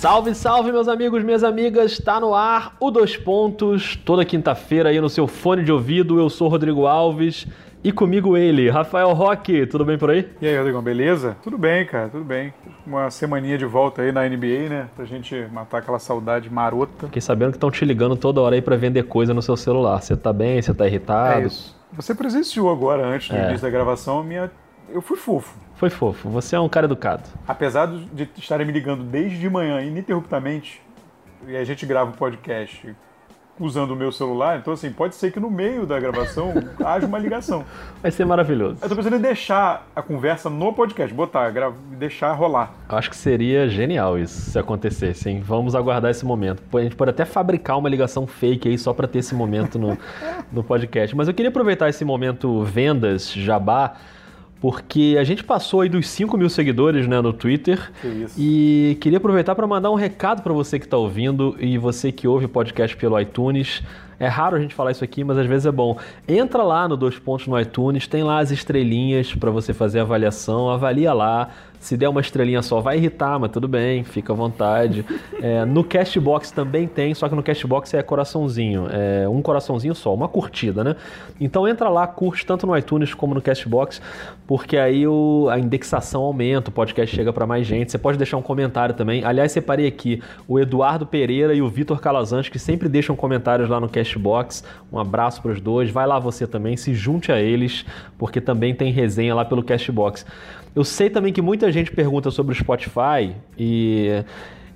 Salve, salve, meus amigos, minhas amigas. Tá no ar o Dois Pontos, toda quinta-feira aí no seu fone de ouvido. Eu sou Rodrigo Alves e comigo ele, Rafael Roque. Tudo bem por aí? E aí, Rodrigo, beleza? Tudo bem, cara, tudo bem. Uma semaninha de volta aí na NBA, né? Pra gente matar aquela saudade marota. Fiquei sabendo que estão te ligando toda hora aí pra vender coisa no seu celular. Você tá bem? Você tá irritado? É isso. Você presenciou agora, antes do É. início da gravação, a minha... eu fui fofo. Foi fofo. Você é um cara educado. Apesar de estarem me ligando desde de manhã, ininterruptamente, e a gente grava o podcast usando o meu celular, então assim, pode ser que no meio da gravação haja uma ligação. Vai ser maravilhoso. Eu tô pensando em deixar a conversa no podcast, botar, gra- deixar rolar. Eu acho que seria genial isso se acontecesse, hein? Vamos aguardar esse momento. A gente pode até fabricar uma ligação fake aí só pra ter esse momento no, no podcast. Mas eu queria aproveitar esse momento vendas, jabá, porque a gente passou aí dos 5 mil seguidores né, no Twitter. Que isso. E queria aproveitar para mandar um recado para você que está ouvindo e você que ouve o podcast pelo iTunes. É raro a gente falar isso aqui, mas às vezes é bom. Entra lá no Dois Pontos no iTunes, tem lá as estrelinhas para você fazer a avaliação, avalia lá. Se der uma estrelinha só, vai irritar, mas tudo bem, fica à vontade. É, no Castbox também tem, só que no Castbox é coraçãozinho, é um coraçãozinho só, uma curtida, né? Então entra lá, curte tanto no iTunes como no Castbox, porque aí o- a indexação aumenta, o podcast chega para mais gente. Você pode deixar um comentário também. Aliás, separei aqui o Eduardo Pereira e o Vitor Calazans, que sempre deixam comentários lá no Castbox. Um abraço para os dois. Vai lá você também, se junte a eles, porque também tem resenha lá pelo Castbox. Eu sei também que muita gente pergunta sobre o Spotify e.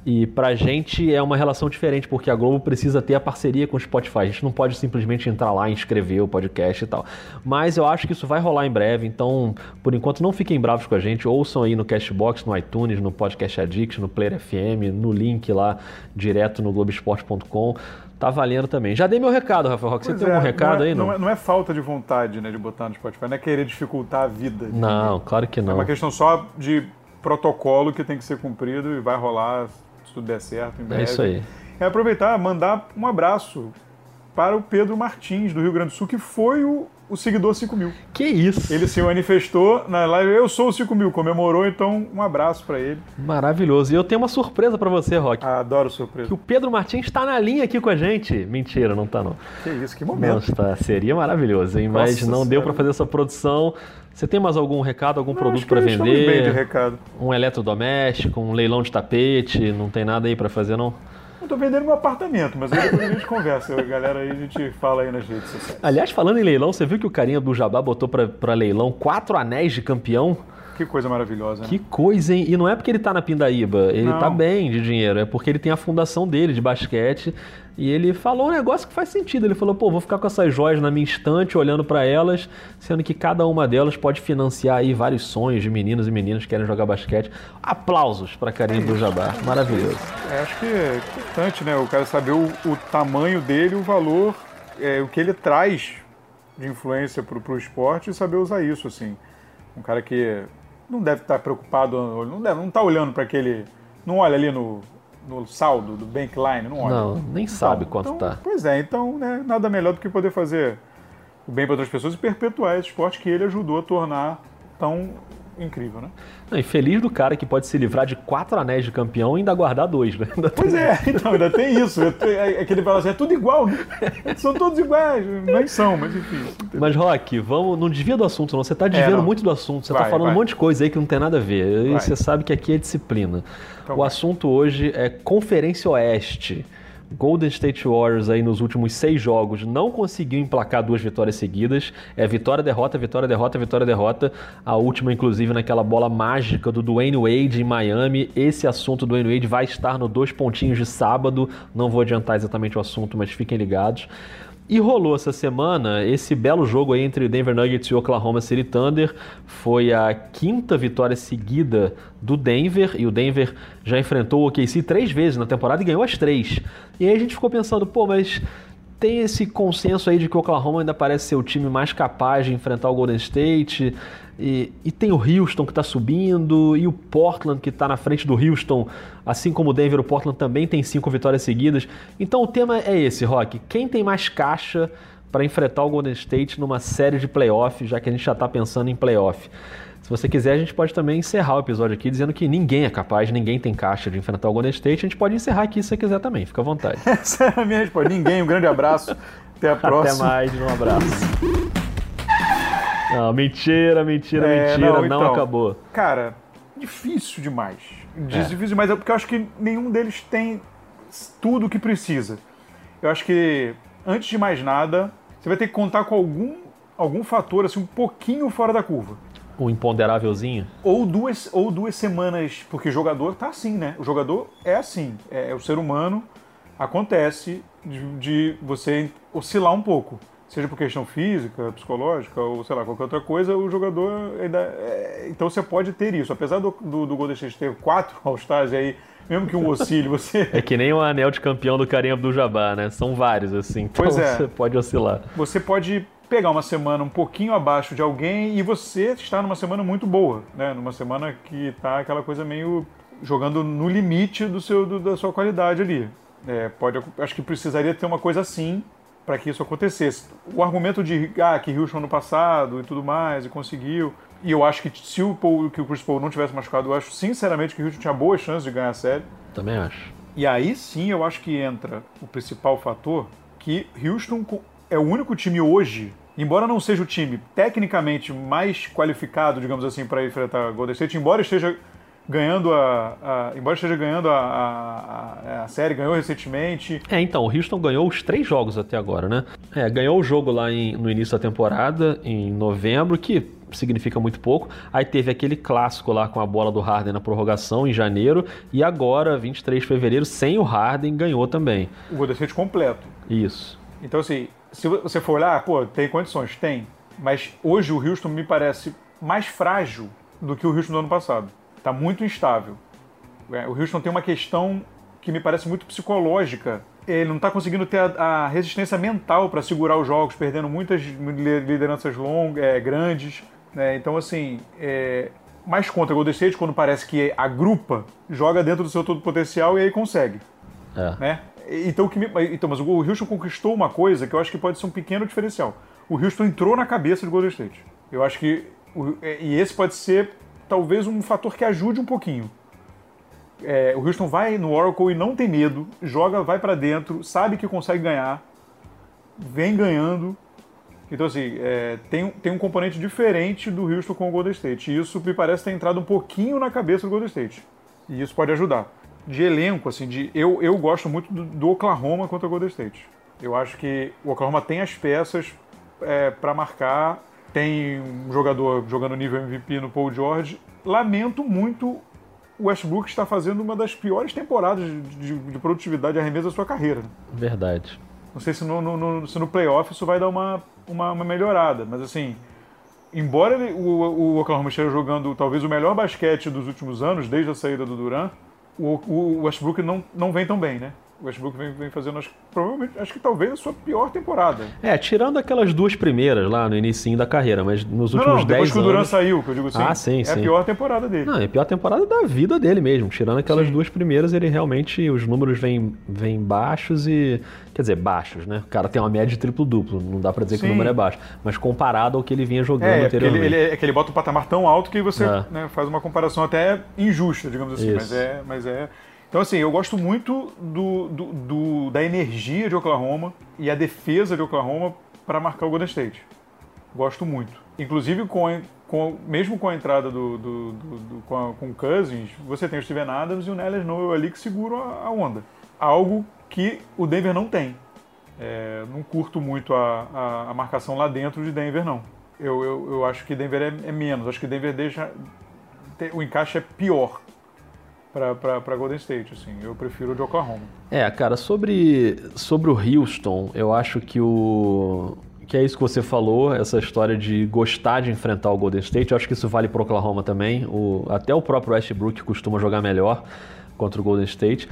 E pra gente é uma relação diferente, porque a Globo precisa ter a parceria com o Spotify. A gente não pode simplesmente entrar lá e inscrever o podcast e tal. Mas eu acho que isso vai rolar em breve, então, por enquanto, não fiquem bravos com a gente. Ouçam aí no Cashbox, no iTunes, no Podcast Addict, no Player FM, no link lá direto no Globoesporte.com. Tá valendo também. Já dei meu recado, Rafael Roque. Você Pois tem é, algum recado não é, aí? Não, Não é, não é falta de vontade, né, de botar no Spotify, não é querer dificultar a vida. não, ninguém. claro que É não. uma questão só de protocolo que tem que ser cumprido e vai rolar, se tudo der certo, em breve. É isso aí. É aproveitar, mandar um abraço para o Pedro Martins, do Rio Grande do Sul, que foi o, o seguidor 5 mil. Que isso! Ele se manifestou na live, eu sou o 5 mil, comemorou, então um abraço para ele. Maravilhoso. E eu tenho uma surpresa pra você, Roque. Adoro surpresa. Que o Pedro Martins está na linha aqui com a gente. Mentira, não tá não. Que isso, que Não momento. está. Seria maravilhoso, hein? Mas Nossa não deu Senhora. para fazer essa produção. Você tem mais algum recado, algum Não, produto para estamos bem de vender? recado. Um eletrodoméstico, um leilão de tapete? Não tem nada aí para fazer, não? Eu tô vendendo meu apartamento, mas aí depois a gente conversa. A galera aí, a gente fala aí nas redes sociais. Aliás, falando em leilão, você viu que o carinha do Jabá botou para leilão quatro anéis de campeão? Que coisa maravilhosa, né? Que coisa, hein? E não é porque ele tá na Pindaíba, ele Não. tá bem de dinheiro, é porque ele tem a fundação dele de basquete e ele falou um negócio que faz sentido. Ele falou, pô, vou ficar com essas joias na minha estante, olhando pra elas, sendo que cada uma delas pode financiar aí vários sonhos de meninos e meninas que querem jogar basquete. Aplausos pra carinha do Jabá, maravilhoso. É, acho que é importante, né? O cara saber o, o tamanho dele, o valor, é, o que ele traz de influência pro, pro esporte e saber usar isso, assim. Um cara que não deve estar preocupado, não deve, não tá olhando para aquele, não olha ali no, no saldo do bankline, não olha. Não, nem sabe Então, quanto então, tá. Pois é, então, né, nada melhor do que poder fazer o bem para outras pessoas e perpetuar esse esporte que ele ajudou a tornar tão incrível, né? Não, e feliz do cara que pode se livrar de quatro anéis de campeão e ainda guardar dois, né? Ainda Pois é, então ainda tem isso. É, é, é que ele fala assim, é tudo igual, né? São todos iguais. Nem são, mas enfim. Mas, Rock, vamos. Não desvia do assunto, não. Você tá desviando É, muito do assunto. Você tá Vai, falando vai. um monte de coisa aí que não tem nada a ver. E Vai. você sabe que aqui é disciplina. Então o vai. assunto hoje é Conferência Oeste. Golden State Warriors aí nos últimos seis jogos não conseguiu emplacar duas vitórias seguidas. É vitória, derrota, vitória, derrota, vitória, derrota. A última, inclusive, naquela bola mágica do Dwayne Wade em Miami. Esse assunto do Dwayne Wade vai estar no dois pontinhos de sábado. Não vou adiantar exatamente o assunto, mas fiquem ligados. E rolou essa semana esse belo jogo aí entre Denver Nuggets e Oklahoma City Thunder. Foi a quinta vitória seguida do Denver e o Denver já enfrentou o OKC três vezes na temporada e ganhou as três. E aí a gente ficou pensando, pô, mas tem esse consenso aí de que o Oklahoma ainda parece ser o time mais capaz de enfrentar o Golden State. E, e tem o Houston que está subindo, e o Portland que está na frente do Houston, assim como o Denver, o Portland também tem cinco vitórias seguidas. Então o tema é esse, Rock. Quem tem mais caixa para enfrentar o Golden State numa série de playoffs, já que a gente já está pensando em playoff. Se você quiser, a gente pode também encerrar o episódio aqui dizendo que ninguém é capaz, ninguém tem caixa de enfrentar o Golden State. A gente pode encerrar aqui se você quiser também, fica à vontade. Essa é a minha resposta. Ninguém, um grande abraço. Até a próxima. Até mais, um abraço. Não, mentira, mentira, é, mentira, não, então, não, acabou. Cara, difícil demais. É. Difícil demais, é porque eu acho que nenhum deles tem tudo o que precisa. Eu acho que, antes de mais nada, você vai ter que contar com algum, algum fator assim, um pouquinho fora da curva. O imponderávelzinho? Ou duas, ou duas semanas, porque jogador tá assim, né? O jogador é assim. É, é o ser humano, acontece de, de você oscilar um pouco seja por questão física, psicológica ou sei lá, qualquer outra coisa, o jogador ainda. É... então você pode ter isso. Apesar do, do, do Golden State ter quatro All-Stars aí, mesmo que um oscile, você. É que nem o anel de campeão do Karim Abdul-Jabbar, né? São vários, assim. Então pois é. você pode oscilar. Você pode pegar uma semana um pouquinho abaixo de alguém e você está numa semana muito boa, né? Numa semana que tá aquela coisa meio jogando no limite do seu, do, da sua qualidade ali. É, pode, acho que precisaria ter uma coisa assim para que isso acontecesse. O argumento de ah, que Houston no passado e tudo mais, e conseguiu. E eu acho que se o, Paul, que o Chris Paul não tivesse machucado, eu acho sinceramente que o Houston tinha boas chances de ganhar a série. Também acho. E aí sim eu acho que entra o principal fator, que Houston é o único time hoje, embora não seja o time tecnicamente mais qualificado, digamos assim, para enfrentar Golden State, embora esteja ganhando a, a, embora esteja ganhando a, a, a, série, ganhou recentemente. É, então, o Houston ganhou os três jogos até agora, né? É, ganhou o jogo lá em, no início da temporada, em novembro, que significa muito pouco. Aí teve aquele clássico lá com a bola do Harden na prorrogação em janeiro, e agora, 23 de fevereiro, sem o Harden, ganhou também. O Golden State completo. Isso. Então, assim, se você for olhar, pô, tem condições? Tem. Mas hoje o Houston me parece mais frágil do que o Houston do ano passado. Está muito instável. É, o Houston tem uma questão que me parece muito psicológica. Ele não está conseguindo ter a, a resistência mental para segurar os jogos, perdendo muitas lideranças longas, é, grandes. Né? Então, assim, é, mais contra o Golden State, quando parece que a grupa joga dentro do seu todo potencial e aí consegue. É. Né? Então, que me, então, mas o Houston conquistou uma coisa que eu acho que pode ser um pequeno diferencial. O Houston entrou na cabeça do Golden State. Eu acho que. O, e esse pode ser talvez um fator que ajude um pouquinho. É, o Houston vai no Oracle e não tem medo, joga, vai para dentro, sabe que consegue ganhar, vem ganhando. Então, assim, é, tem, tem um componente diferente do Houston com o Golden State. E isso me parece ter entrado um pouquinho na cabeça do Golden State. E isso pode ajudar. De elenco, assim, de, eu, eu gosto muito do, do Oklahoma contra o Golden State. Eu acho que o Oklahoma tem as peças é, para marcar tem um jogador jogando nível MVP no Paul George. Lamento muito o Westbrook está fazendo uma das piores temporadas de, de, de produtividade e arremesso da sua carreira. Verdade. Não sei se no, no, no, se no playoff isso vai dar uma, uma, uma melhorada, mas assim, embora ele, o, o Oklahoma esteja jogando talvez o melhor basquete dos últimos anos, desde a saída do Durant, o, o Westbrook não, não vem tão bem, né? O Westbrook vem, vem fazendo, acho, provavelmente, acho que talvez a sua pior temporada. É, tirando aquelas duas primeiras lá no início da carreira, mas nos últimos não, não, 10 depois que o Durant saiu, que eu digo assim, ah, sim, é sim. a pior temporada dele. Não, é a pior temporada da vida dele mesmo. Tirando aquelas sim. duas primeiras, ele realmente, os números vêm, vêm baixos e... Quer dizer, baixos, né? O cara tem uma média de triplo-duplo, não dá pra dizer sim. que o número é baixo. Mas comparado ao que ele vinha jogando é, anteriormente. Ele, ele, é que ele bota um patamar tão alto que você é. né, faz uma comparação até injusta, digamos assim. Isso. Mas é... Mas é então, assim, eu gosto muito do, do, do, da energia de Oklahoma e a defesa de Oklahoma para marcar o Golden State. Gosto muito. Inclusive, com, com, mesmo com a entrada do, do, com, a, com Cousins, você tem o Steven Adams e o Nellis Noel ali que seguram a, a, onda. Algo que o Denver não tem. É, não curto muito a, a, a, marcação lá dentro de Denver, não. Eu, eu, eu acho que Denver é, é menos. Acho que Denver deixa. o encaixe é pior para Golden State, assim. Eu prefiro o de Oklahoma. É, cara, sobre, sobre o Houston, eu acho que o que é isso que você falou, essa história de gostar de enfrentar o Golden State. Eu acho que isso vale para Oklahoma também. O, até o próprio Westbrook costuma jogar melhor contra o Golden State.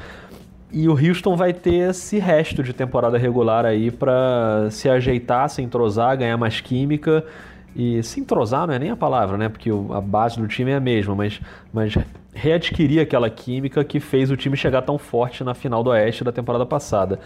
E o Houston vai ter esse resto de temporada regular aí para se ajeitar, se entrosar, ganhar mais química e se entrosar não é nem a palavra, né? Porque a base do time é a mesma, mas, mas readquirir aquela química que fez o time chegar tão forte na final do Oeste da temporada passada.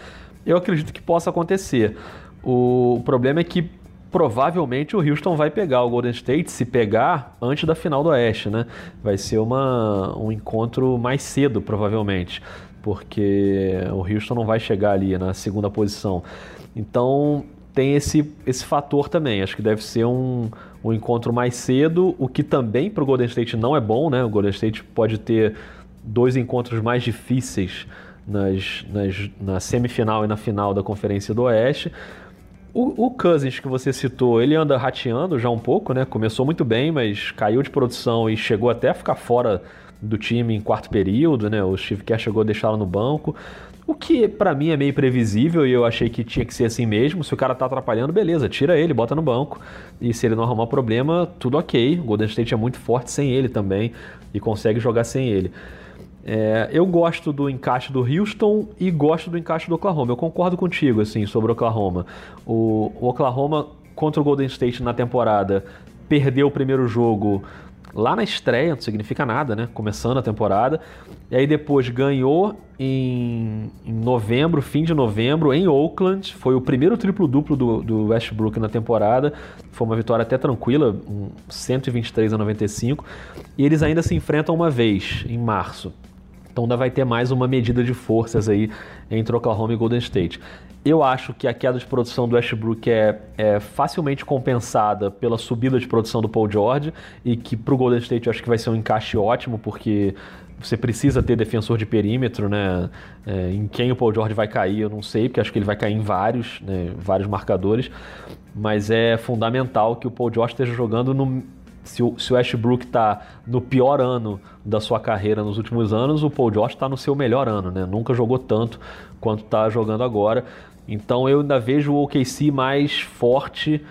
Eu acredito que possa acontecer. O problema é que provavelmente o Houston vai pegar o Golden State, se pegar, antes da final do Oeste, né? Vai ser uma, um encontro mais cedo, provavelmente, porque o Houston não vai chegar ali na segunda posição. Então tem esse, esse fator também. Acho que deve ser um, um encontro mais cedo, o que também para o Golden State não é bom, né? O Golden State pode ter dois encontros mais difíceis nas, nas, na semifinal e na final da Conferência do Oeste. O, o, Cousins que você citou, ele anda rateando já um pouco, né? Começou muito bem, mas caiu de produção e chegou até a ficar fora do time em quarto período, né? O Steve Kerr chegou a deixá-lo no banco. O que para mim é meio previsível e eu achei que tinha que ser assim mesmo. Se o cara tá atrapalhando, beleza, tira ele, bota no banco. E se ele não arrumar problema, tudo ok. O Golden State é muito forte sem ele também e consegue jogar sem ele. É, eu gosto do encaixe do Houston e gosto do encaixe do Oklahoma. Eu concordo contigo assim sobre o Oklahoma. O, o Oklahoma contra o Golden State na temporada perdeu o primeiro jogo lá na estreia, não significa nada, né? Começando a temporada. E aí depois ganhou em, em novembro, fim de novembro, em Oakland. Foi o primeiro triplo-duplo do, do, Westbrook na temporada. Foi uma vitória até tranquila, um 123 a 95. E eles ainda se enfrentam uma vez, em março. Então ainda vai ter mais uma medida de forças aí entre Oklahoma e Golden State. Eu acho que a queda de produção do Westbrook é, é facilmente compensada pela subida de produção do Paul George e que para o Golden State eu acho que vai ser um encaixe ótimo porque você precisa ter defensor de perímetro, né? É, em quem o Paul George vai cair, eu não sei, porque acho que ele vai cair em vários, né? vários marcadores. Mas é fundamental que o Paul George esteja jogando no, se o, se o Ashbrook está no pior ano da sua carreira nos últimos anos, o Paul George está no seu melhor ano, né? Nunca jogou tanto quanto está jogando agora. Então eu ainda vejo o OKC mais forte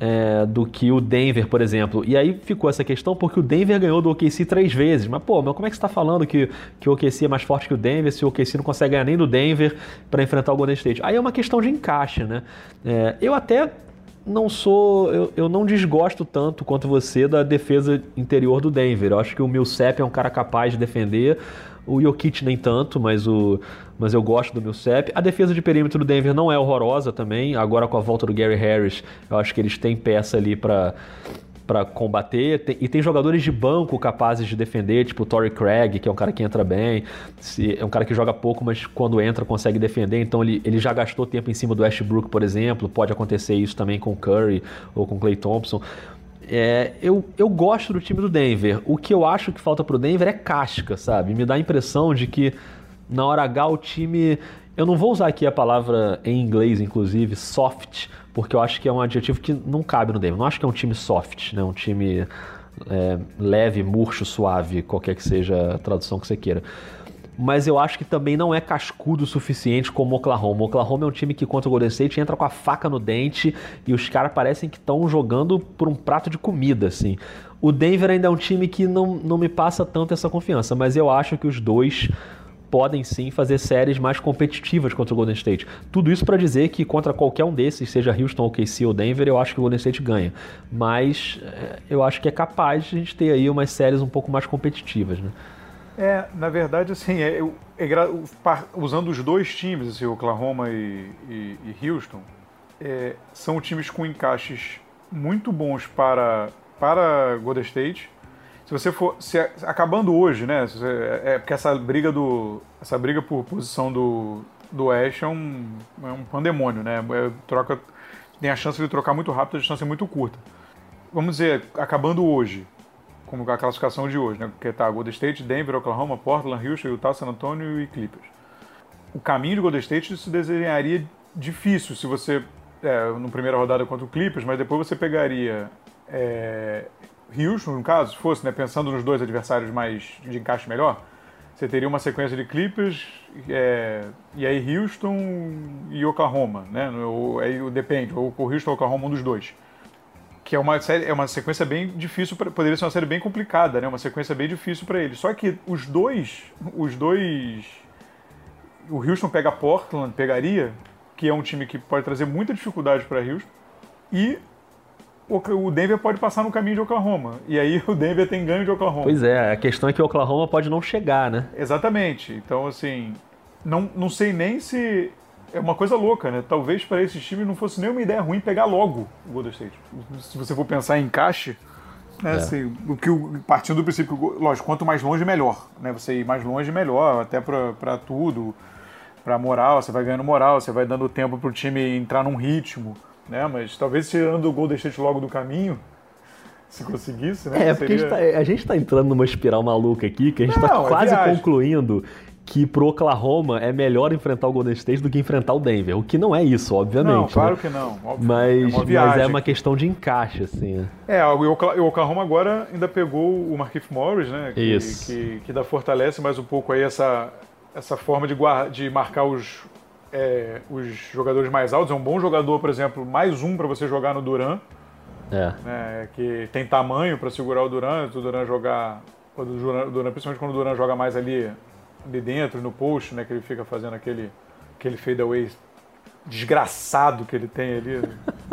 é, do que o Denver, por exemplo. E aí ficou essa questão porque o Denver ganhou do OKC três vezes. Mas, pô, mas como é que você está falando que, que o OKC é mais forte que o Denver se o OKC não consegue ganhar nem do Denver para enfrentar o Golden State? Aí é uma questão de encaixe, né? É, eu até não sou. Eu, eu não desgosto tanto quanto você da defesa interior do Denver. Eu acho que o Millsap é um cara capaz de defender. O Jokic nem tanto, mas, o, mas eu gosto do Millsap. A defesa de perímetro do Denver não é horrorosa também. Agora com a volta do Gary Harris, eu acho que eles têm peça ali para para combater. Tem, e tem jogadores de banco capazes de defender, tipo o Torrey Craig, que é um cara que entra bem. Se, é um cara que joga pouco, mas quando entra consegue defender. Então ele, ele já gastou tempo em cima do Westbrook, por exemplo. Pode acontecer isso também com o Curry ou com o Clay Thompson. É, eu, eu gosto do time do Denver. O que eu acho que falta pro Denver é casca, sabe? Me dá a impressão de que na hora H o time. Eu não vou usar aqui a palavra em inglês, inclusive, soft, porque eu acho que é um adjetivo que não cabe no Denver. Não acho que é um time soft, né? Um time é, leve, murcho, suave, qualquer que seja a tradução que você queira. Mas eu acho que também não é cascudo o suficiente como o Oklahoma. O Oklahoma é um time que contra o Golden State entra com a faca no dente e os caras parecem que estão jogando por um prato de comida, assim. O Denver ainda é um time que não, não me passa tanto essa confiança, mas eu acho que os dois podem sim fazer séries mais competitivas contra o Golden State. Tudo isso para dizer que contra qualquer um desses, seja Houston, OKC ou Denver, eu acho que o Golden State ganha. Mas é, eu acho que é capaz de a gente ter aí umas séries um pouco mais competitivas, né? É, na verdade, assim, é, é, usando os dois times, assim, Oklahoma e, e, e Houston, é, são times com encaixes muito bons para, para Golden State se você for se, acabando hoje, né? É, é porque essa briga do essa briga por posição do do Ash é um, é um pandemônio, né? É, troca tem a chance de trocar muito rápido, a distância é muito curta. Vamos dizer, acabando hoje, como a classificação de hoje, né? Que tá Golden State, Denver, Oklahoma, Portland, Houston, Utah, San Antonio e Clippers. O caminho de Golden State se desenharia difícil se você é, no primeira rodada contra o Clippers, mas depois você pegaria é, Houston, no caso, se fosse, né, pensando nos dois adversários mais de encaixe melhor, você teria uma sequência de Clippers é, e aí Houston e Oklahoma, né? Ou, aí depende, ou Houston ou Oklahoma, um dos dois. Que é uma, série, é uma sequência bem difícil, pra, poderia ser uma série bem complicada, né? Uma sequência bem difícil para eles. Só que os dois, os dois, o Houston pega Portland, pegaria, que é um time que pode trazer muita dificuldade para Houston, e o Denver pode passar no caminho de Oklahoma. E aí o Denver tem ganho de Oklahoma. Pois é, a questão é que o Oklahoma pode não chegar, né? Exatamente. Então, assim, não, não sei nem se é uma coisa louca, né? Talvez para esses times não fosse nem uma ideia ruim pegar logo o Golden State. Se você for pensar em encaixe, né? É. Assim, o que partindo do princípio, lógico, quanto mais longe melhor, né? Você ir mais longe melhor, até para tudo, para moral, você vai ganhando moral, você vai dando tempo para o time entrar num ritmo, né? Mas talvez tirando o Golden State logo do caminho, se conseguisse, né? É, porque Seria... a gente está tá entrando numa espiral maluca aqui, que a gente está quase viagem. concluindo que pro Oklahoma é melhor enfrentar o Golden State do que enfrentar o Denver. O que não é isso, obviamente. Não, claro né? que não. Óbvio. Mas, é mas é uma questão de encaixe, assim. Né? É, o Oklahoma agora ainda pegou o Markif Morris, né? Que, isso. Que, que dá fortalece mais um pouco aí essa, essa forma de, guarda, de marcar os, é, os jogadores mais altos. É um bom jogador, por exemplo, mais um para você jogar no Duran. É. Né, que tem tamanho para segurar o Duran, o Duran jogar. O Duran, principalmente quando o Duran joga mais ali de dentro, no post, né? Que ele fica fazendo aquele, aquele fadeaway desgraçado que ele tem ali,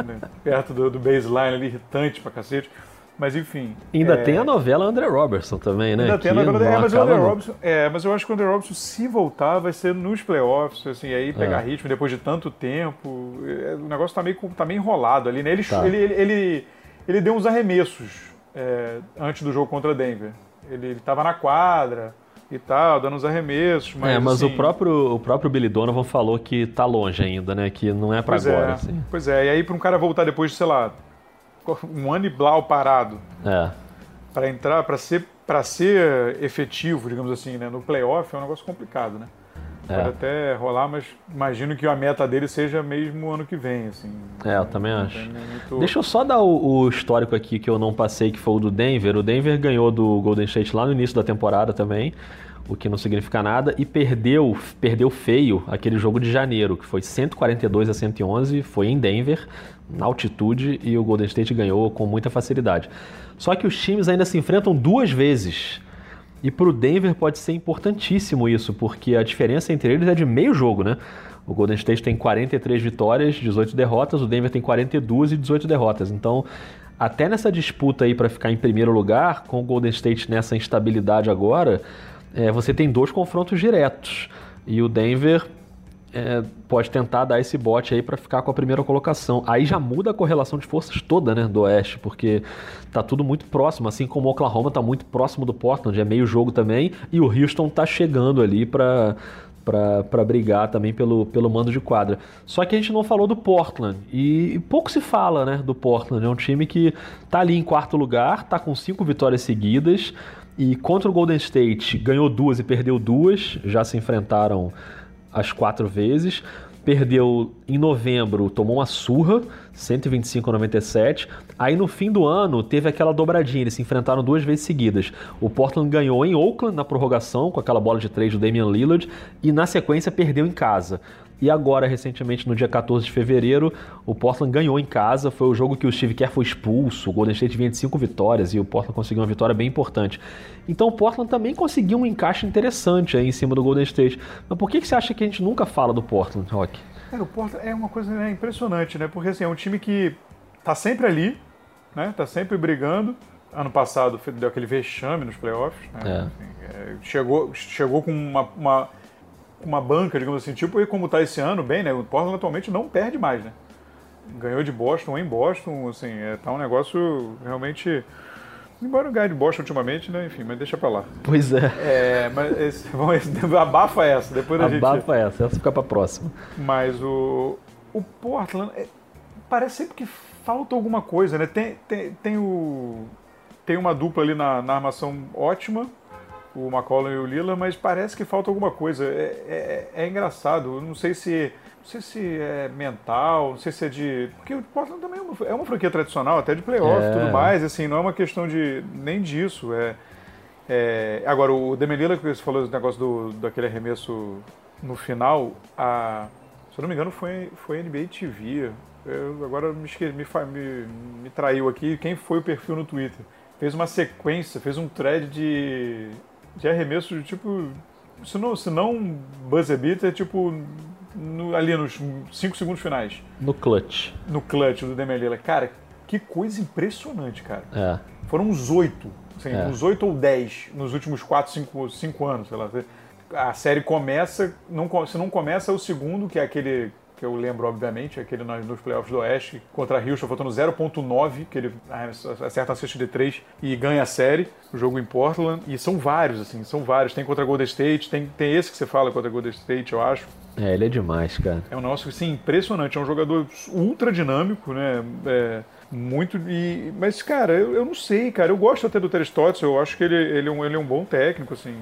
né, perto do, do baseline ali, irritante pra cacete. Mas enfim. Ainda é... tem a novela André Robertson também, né? Ainda tem a novela. É, mas o André Robertson. É, mas eu acho que o André Robertson, se voltar, vai ser nos playoffs, assim, aí pegar é. ritmo depois de tanto tempo. É, o negócio tá meio, tá meio enrolado ali, né? Ele, tá. ele, ele, ele, ele, deu uns arremessos é, antes do jogo contra Denver. Ele, ele tava na quadra e tal, dando uns arremessos. Mas, é, mas assim... o, próprio, o próprio Billy Donovan falou que tá longe ainda, né? Que não é para agora. É, assim. Pois é, e aí para um cara voltar depois de, sei lá, um ano e blau parado. É. Para entrar, para ser, pra ser efetivo, digamos assim, né, no playoff é um negócio complicado, né? É. Pode até rolar, mas imagino que a meta dele seja mesmo ano que vem, assim. É, eu também acho. Muito... Deixa eu só dar o, o, histórico aqui que eu não passei, que foi o do Denver. O Denver ganhou do Golden State lá no início da temporada também, o que não significa nada, e perdeu, perdeu feio aquele jogo de janeiro, que foi 142 a 111, foi em Denver, na altitude, e o Golden State ganhou com muita facilidade. Só que os times ainda se enfrentam duas vezes e para o Denver pode ser importantíssimo isso, porque a diferença entre eles é de meio jogo, né? O Golden State tem 43 vitórias, 18 derrotas, o Denver tem 42 e 18 derrotas. Então, até nessa disputa aí para ficar em primeiro lugar, com o Golden State nessa instabilidade agora, é, você tem dois confrontos diretos. E o Denver é, pode tentar dar esse bote aí para ficar com a primeira colocação. Aí já muda a correlação de forças toda, né, do Oeste, porque tá tudo muito próximo, assim como o Oklahoma tá muito próximo do Portland, é meio jogo também, e o Houston tá chegando ali para para brigar também pelo, pelo mando de quadra. Só que a gente não falou do Portland. E, e, pouco se fala né, do Portland. É um time que tá ali em quarto lugar, tá com cinco vitórias seguidas. E contra o Golden State ganhou duas e perdeu duas. Já se enfrentaram as quatro vezes. Perdeu em novembro, tomou uma surra, 125 a 97. Aí no fim do ano teve aquela dobradinha, eles se enfrentaram duas vezes seguidas. O Portland ganhou em Oakland na prorrogação, com aquela bola de três do Damian Lillard, e na sequência perdeu em casa. E agora, recentemente, no dia 14 de fevereiro, o Portland ganhou em casa. Foi o jogo que o Steve Kerr foi expulso. O Golden State vinha de cinco vitórias e o Portland conseguiu uma vitória bem importante. Então o Portland também conseguiu um encaixe interessante aí em cima do Golden State. Mas por que, que você acha que a gente nunca fala do Portland, Rock? É, o Portland é uma coisa né, impressionante, né? Porque assim, é um time que tá sempre ali, né? Tá sempre brigando. Ano passado deu aquele vexame nos playoffs. Né? É. Assim, é, chegou, chegou com uma, uma uma banca, digamos assim, tipo e como está esse ano, bem, né? O Portland atualmente não perde mais, né? Ganhou de Boston em Boston, assim, é, tá um negócio realmente. Embora o ganhe de Boston ultimamente, né? Enfim, mas deixa pra lá. Pois é. É, mas esse, bom, esse, abafa essa, depois a gente. Abafa essa, essa fica pra próxima. Mas o, o Portland, é, parece sempre que falta alguma coisa, né? Tem, tem, tem, o, tem uma dupla ali na, na armação ótima, o McCollum e o Lila, mas parece que falta alguma coisa. É, é, é engraçado. Não sei se não sei se é mental, não sei se é de. Porque o Portland também é uma, é uma franquia tradicional, até de playoff e é. tudo mais, assim, não é uma questão de. nem disso. É, é... Agora, o Demelila, que você falou do negócio do, daquele arremesso no final, a, se eu não me engano, foi, foi NBA TV. Eu, agora me, me, me, me traiu aqui quem foi o perfil no Twitter. Fez uma sequência, fez um thread de de arremesso, tipo, se não, se não buzzer beater, tipo, no, ali nos 5 segundos finais. No clutch. No clutch do Demelila. Cara, que coisa impressionante, cara. É. Foram uns 8, assim, é. uns 8 ou 10 nos últimos 4, 5, 5 anos, sei lá. a série começa, não, se não começa o segundo, que é aquele que eu lembro, obviamente, aquele nos playoffs do Oeste contra Houston, faltando 0.9, que ele acerta a cesta de 3 e ganha a série, o jogo em Portland. E são vários, assim, são vários. Tem contra Golden State, tem, tem esse que você fala contra Golden State, eu acho. É, ele é demais, cara. É um negócio, assim, impressionante. É um jogador ultra dinâmico, né? É, muito. E, mas, cara, eu, eu não sei, cara. Eu gosto até do Terestóteles, eu acho que ele, ele, é um, ele é um bom técnico, assim.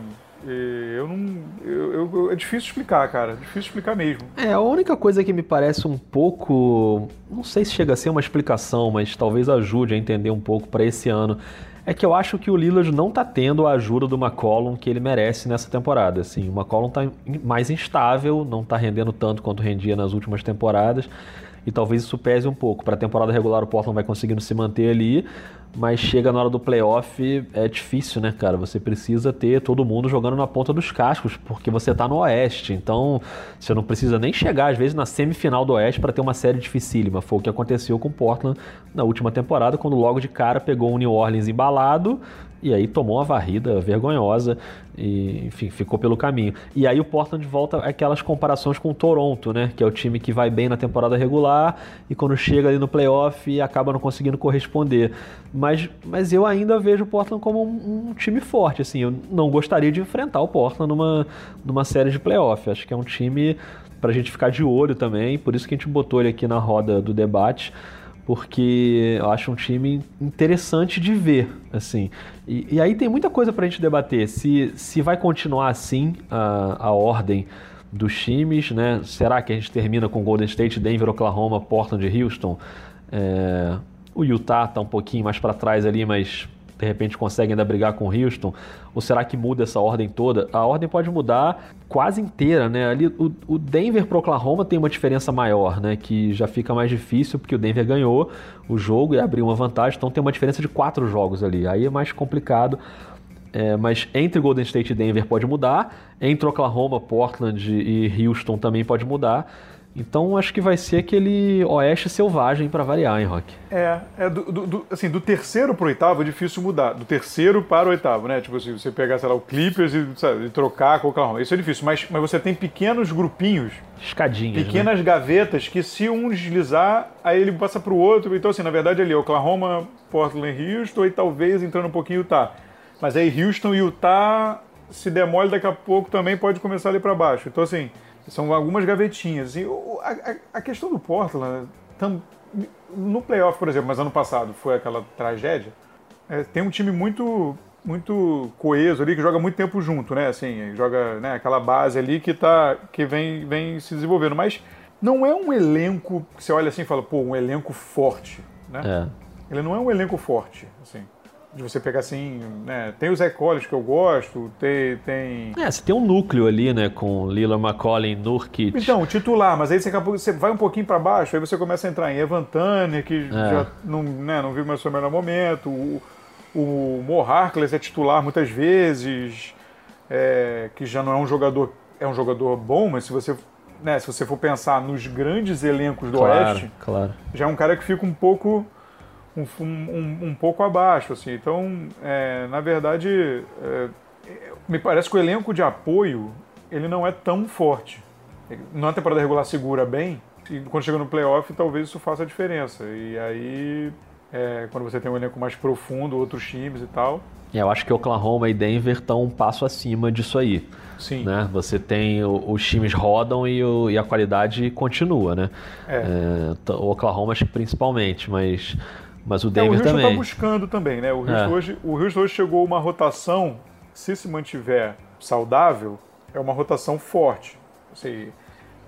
Eu não. Eu, eu, é difícil explicar, cara. É difícil explicar mesmo. É, a única coisa que me parece um pouco. Não sei se chega a ser uma explicação, mas talvez ajude a entender um pouco para esse ano. É que eu acho que o Lillard não tá tendo a ajuda do McCollum que ele merece nessa temporada. Assim, o McCollum tá mais instável, não tá rendendo tanto quanto rendia nas últimas temporadas e talvez isso pese um pouco. Para a temporada regular, o Portland vai conseguindo se manter ali, mas chega na hora do playoff, é difícil, né, cara? Você precisa ter todo mundo jogando na ponta dos cascos, porque você tá no Oeste. Então, você não precisa nem chegar, às vezes, na semifinal do Oeste para ter uma série dificílima. Foi o que aconteceu com o Portland na última temporada, quando logo de cara pegou o New Orleans embalado e aí tomou uma varrida vergonhosa e, enfim, ficou pelo caminho. E aí o Portland volta aquelas comparações com o Toronto, né? Que é o time que vai bem na temporada regular e quando chega ali no playoff acaba não conseguindo corresponder. Mas, mas eu ainda vejo o Portland como um, um time forte, assim. Eu não gostaria de enfrentar o Portland numa, numa série de playoff. Acho que é um time para a gente ficar de olho também. Por isso que a gente botou ele aqui na roda do debate porque eu acho um time interessante de ver, assim. E, e aí tem muita coisa para a gente debater. Se, se vai continuar assim a, a ordem dos times, né? Será que a gente termina com Golden State, Denver, Oklahoma, Portland e Houston? É, o Utah está um pouquinho mais para trás ali, mas de repente consegue ainda brigar com Houston? Ou será que muda essa ordem toda? A ordem pode mudar quase inteira, né? Ali o, o Denver para Oklahoma tem uma diferença maior, né? Que já fica mais difícil porque o Denver ganhou o jogo e abriu uma vantagem, então tem uma diferença de quatro jogos ali. Aí é mais complicado. É, mas entre Golden State e Denver pode mudar, entre Oklahoma, Portland e Houston também pode mudar. Então acho que vai ser aquele oeste selvagem para variar, hein, Rock? É, é do, do, assim, do terceiro pro oitavo é difícil mudar. Do terceiro para o oitavo, né? Tipo assim, você pegar, sei lá, o Clippers e, sabe, e trocar com o Oklahoma. Isso é difícil, mas, mas você tem pequenos grupinhos. Escadinhas. Né? Pequenas né? gavetas que se um deslizar, aí ele passa pro outro. Então, assim, na verdade ali, Oklahoma, Portland Houston e talvez entrando um pouquinho Utah. Mas aí Houston e Utah, se demole daqui a pouco, também pode começar ali para baixo. Então, assim são algumas gavetinhas. E a, a questão do Portland, tam, no playoff, por exemplo, mas ano passado foi aquela tragédia. É, tem um time muito muito coeso ali que joga muito tempo junto, né? Assim, joga né, aquela base ali que tá que vem vem se desenvolvendo, mas não é um elenco que você olha assim e fala, pô, um elenco forte, né? É. Ele não é um elenco forte, assim de você pegar assim, né? Tem o Zé Collins que eu gosto, tem, tem. É, você tem um núcleo ali, né? Com Lila McCollin, Nurkic. Então, titular, mas aí você, você vai um pouquinho para baixo, aí você começa a entrar em Evan que é. já não, né, não viu mais o seu melhor momento. O, o Mo Harkless é titular muitas vezes, é, que já não é um jogador. É um jogador bom, mas se você né, se você for pensar nos grandes elencos do claro, Oeste, claro. já é um cara que fica um pouco um, um, um pouco abaixo. Assim. Então, é, na verdade, é, me parece que o elenco de apoio ele não é tão forte. Na temporada regular segura bem, e quando chega no playoff, talvez isso faça a diferença. E aí, é, quando você tem um elenco mais profundo, outros times e tal. Eu acho que Oklahoma e Denver estão um passo acima disso aí. Sim. Né? Você tem os times rodam e, o, e a qualidade continua, né? É. É, o Oklahoma acho que principalmente, mas mas o Denver é, o Houston também. está buscando também, né? O Houston, é. hoje, o Houston hoje chegou uma rotação, se se mantiver saudável, é uma rotação forte. Assim,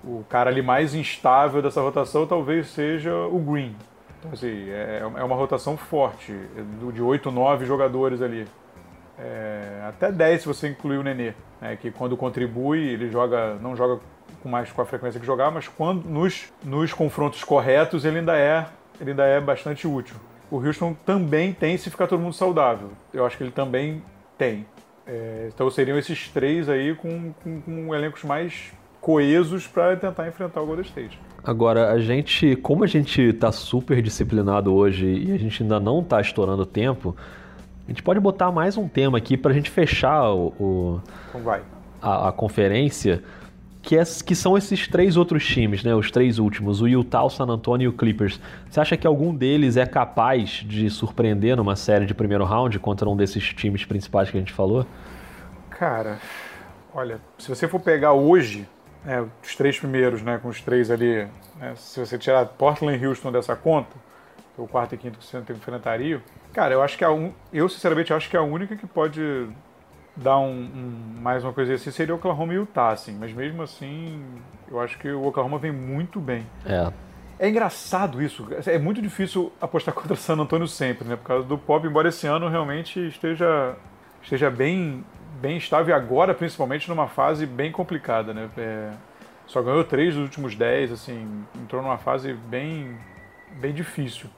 o cara ali mais instável dessa rotação talvez seja o Green. Então, assim, é, é uma rotação forte, de 8, 9 jogadores ali. É, até 10 se você incluir o Nenê, né, que quando contribui, ele joga, não joga com mais com a frequência que jogar, mas quando nos, nos confrontos corretos ele ainda é ele ainda é bastante útil. O Houston também tem se ficar todo mundo saudável. Eu acho que ele também tem. É, então seriam esses três aí com, com, com elencos mais coesos para tentar enfrentar o Golden State. Agora, a gente, como a gente está super disciplinado hoje e a gente ainda não está estourando tempo, a gente pode botar mais um tema aqui para a gente fechar o, o então a, a conferência, que, é, que são esses três outros times, né? Os três últimos, o Utah, o San Antonio e o Clippers. Você acha que algum deles é capaz de surpreender numa série de primeiro round contra um desses times principais que a gente falou? Cara, olha, se você for pegar hoje, é, os três primeiros, né, com os três ali, né, se você tirar Portland e Houston dessa conta, é o quarto e quinto que você enfrentaria, cara, eu acho que a un... eu sinceramente acho que a única que pode dar um, um, mais uma coisa assim seria o Oklahoma e Utah, assim, mas mesmo assim, eu acho que o Oklahoma vem muito bem. É. É engraçado isso, é muito difícil apostar contra San Antonio sempre, né, por causa do Pop, embora esse ano realmente esteja esteja bem bem estável e agora principalmente numa fase bem complicada, né? É, só ganhou três dos últimos dez, assim, entrou numa fase bem bem difícil.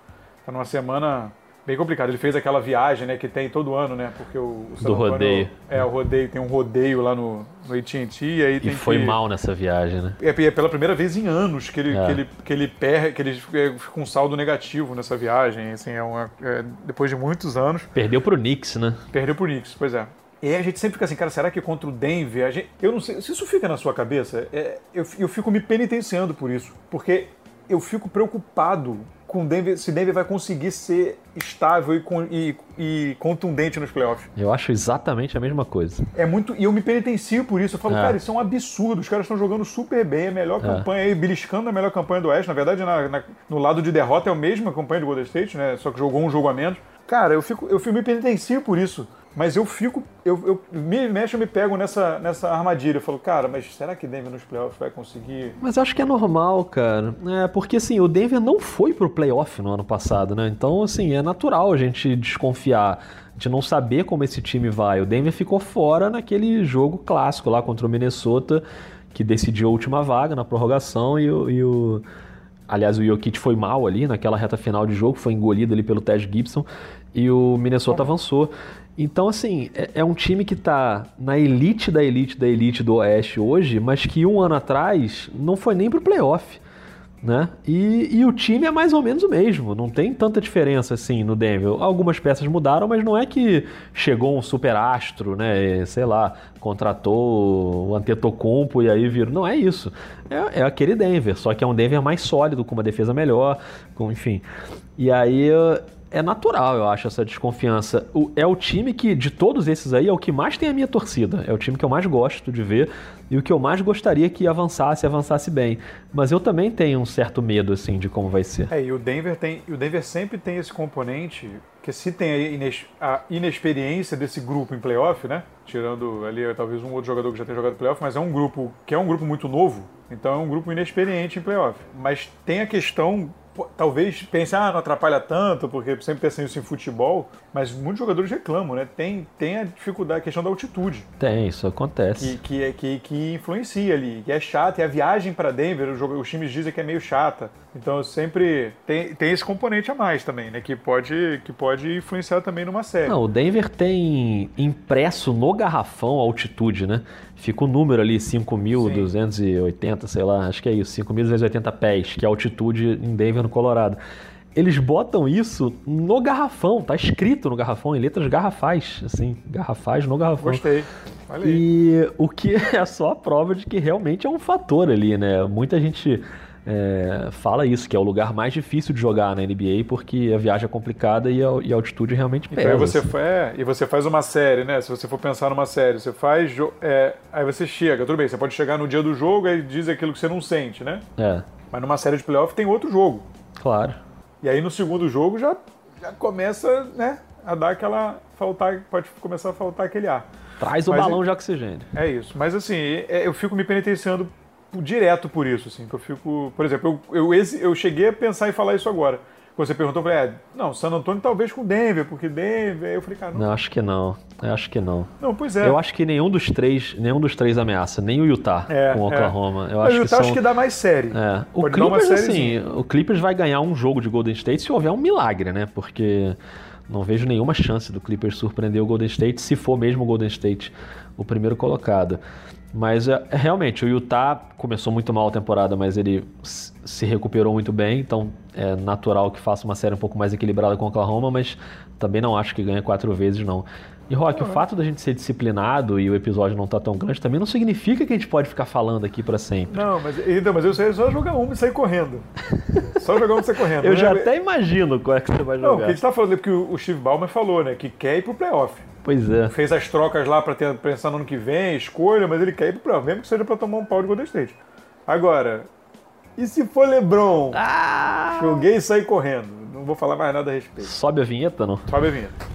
Tá numa semana bem complicado. Ele fez aquela viagem, né, que tem todo ano, né? Porque o, o do rodeio. É, o rodeio, tem um rodeio lá no, no AT&T e aí tem E foi que, mal nessa viagem, né? É, é pela primeira vez em anos que ele, É. que ele, que ele perde, que ele fica com um saldo negativo nessa viagem, assim, é uma, é, depois de muitos anos, Perdeu pro Knicks, né? perdeu pro Knicks, pois é. E aí a gente sempre fica assim, cara, será que contra o Denver, a gente, eu não sei, se isso fica na sua cabeça, é, eu, eu fico me penitenciando por isso, porque eu fico preocupado com Denver, se Denver vai conseguir ser estável e, e- e contundente nos playoffs. Eu acho exatamente a mesma coisa. É muito. E eu me penitencio por isso. Eu falo, É. cara, isso é um absurdo. Os caras estão jogando super bem, a melhor campanha aí, beliscando a melhor campanha do Oeste. Na verdade, na- na- no lado de derrota é a mesma campanha do Golden State, né? Só que jogou um jogo a menos. Cara, eu fico, eu fico me penitencio por isso. Mas eu fico. Eu, eu me mexe, eu me pego nessa, nessa armadilha. Eu falo, cara, mas será que Denver nos playoffs vai conseguir? Mas eu acho que é normal, cara. É, porque assim, o Denver não foi pro playoff no ano passado, né? Então, assim, é natural a gente desconfiar, de não saber como esse time vai. O Denver ficou fora naquele jogo clássico lá contra o Minnesota, que decidiu a última vaga na prorrogação e o. e o- Aliás, o Jokic foi mal ali naquela reta final de jogo, foi engolido ali pelo Ted Gibson e o Minnesota avançou. Então, assim, é, é um time que tá na elite da elite da elite do Oeste hoje, mas que um ano atrás não foi nem pro playoff, né? E, e o time é mais ou menos o mesmo, não tem tanta diferença assim no Denver. Algumas peças mudaram, mas não é que chegou um super astro, né? Sei lá, contratou o Antetokounmpo e aí virou. Não é isso. É, é aquele Denver, só que é um Denver mais sólido, com uma defesa melhor, com enfim. E aí é natural, eu acho, essa desconfiança. O- é o time que, de todos esses aí, é o que mais tem a minha torcida. É o time que eu mais gosto de ver e o que eu mais gostaria que avançasse, avançasse bem. Mas eu também tenho um certo medo, assim, de como vai ser. É, e o Denver tem. O Denver sempre tem esse componente que se tem a, ines- a inexperiência desse grupo em playoff, né? Tirando ali talvez um outro jogador que já tenha jogado playoff, mas é um grupo que é um grupo muito novo, então é um grupo inexperiente em playoff. Mas tem a questão. Talvez pense, ah, não atrapalha tanto, porque sempre pensa isso em futebol, mas muitos jogadores reclamam, né? Tem, tem a dificuldade, a questão da altitude Tem, isso acontece. que, que, é- que, que influencia ali, que é chata, e a viagem para Denver, o jogo- os times dizem que é meio chata. Então sempre tem, tem esse componente a mais também, né? Que pode, que pode influenciar também numa série. Não, o Denver tem impresso no garrafão a altitude, né? Fica o número ali, 5.280, sei lá, acho que é isso, 5.280 pés, que é a altitude em Denver, no Colorado. Eles botam isso no garrafão, tá escrito no garrafão, em letras garrafais, assim, garrafais no garrafão. Gostei. Olha aí. E o que é só a prova de que realmente é um fator ali, né? Muita gente é, fala isso, que é o lugar mais difícil de jogar na NBA, porque a viagem é complicada e a, e a altitude realmente pesa. Então você, assim. é, e você faz uma série, né? Se você for pensar numa série, você faz. é, aí você chega, tudo bem, você pode chegar no dia do jogo e diz aquilo que você não sente, né? É, Mas numa série de playoff tem outro jogo. claro. E aí no segundo jogo já, já começa, né? A dar aquela. faltar. Pode começar a faltar aquele ar. Traz o Mas balão de oxigênio. É isso. Mas assim, é- eu fico me penitenciando direto por isso, assim. Que eu fico. Por exemplo, eu, eu, eu cheguei a pensar em falar isso agora. Quando você perguntou, eu falei, é, não, San Antônio talvez com Denver, porque Denver. Aí eu falei, cara, não. Não, acho que não. Eu acho que não. Não, pois é. Eu acho que nenhum dos três, nenhum dos três ameaça, nem o Utah É, com o é. Oklahoma. Eu Mas acho o que Utah são... acho que dá mais série. É. O Pode Clippers, assim, o Clippers vai ganhar um jogo de Golden State se houver um milagre, né? Porque não vejo nenhuma chance do Clippers surpreender o Golden State, se for mesmo o Golden State o primeiro colocado. Mas é, é, realmente, o Utah começou muito mal a temporada, mas ele se recuperou muito bem, então é natural que faça uma série um pouco mais equilibrada com o Oklahoma, mas também não acho que ganhe quatro vezes, não. E Rock, o fato da gente ser disciplinado e o episódio não tá tão grande também não significa que a gente pode ficar falando aqui para sempre. Não, mas, então, mas eu sei só jogar uma e sair correndo. Só jogar uma e sair correndo. eu Não já até imagino qual é que você vai Não, porque jogar. a gente tá falando porque o o Steve Ballmer falou, né, que quer ir pro playoff. Pois é. Fez as trocas lá para pensar no ano que vem, escolha, mas ele quer ir para mesmo que seja para tomar um pau de Golden State. Agora, e se for LeBron? Ah! Joguei e saí correndo. Não vou falar mais nada a respeito. Sobe a vinheta, não? Sobe a vinheta.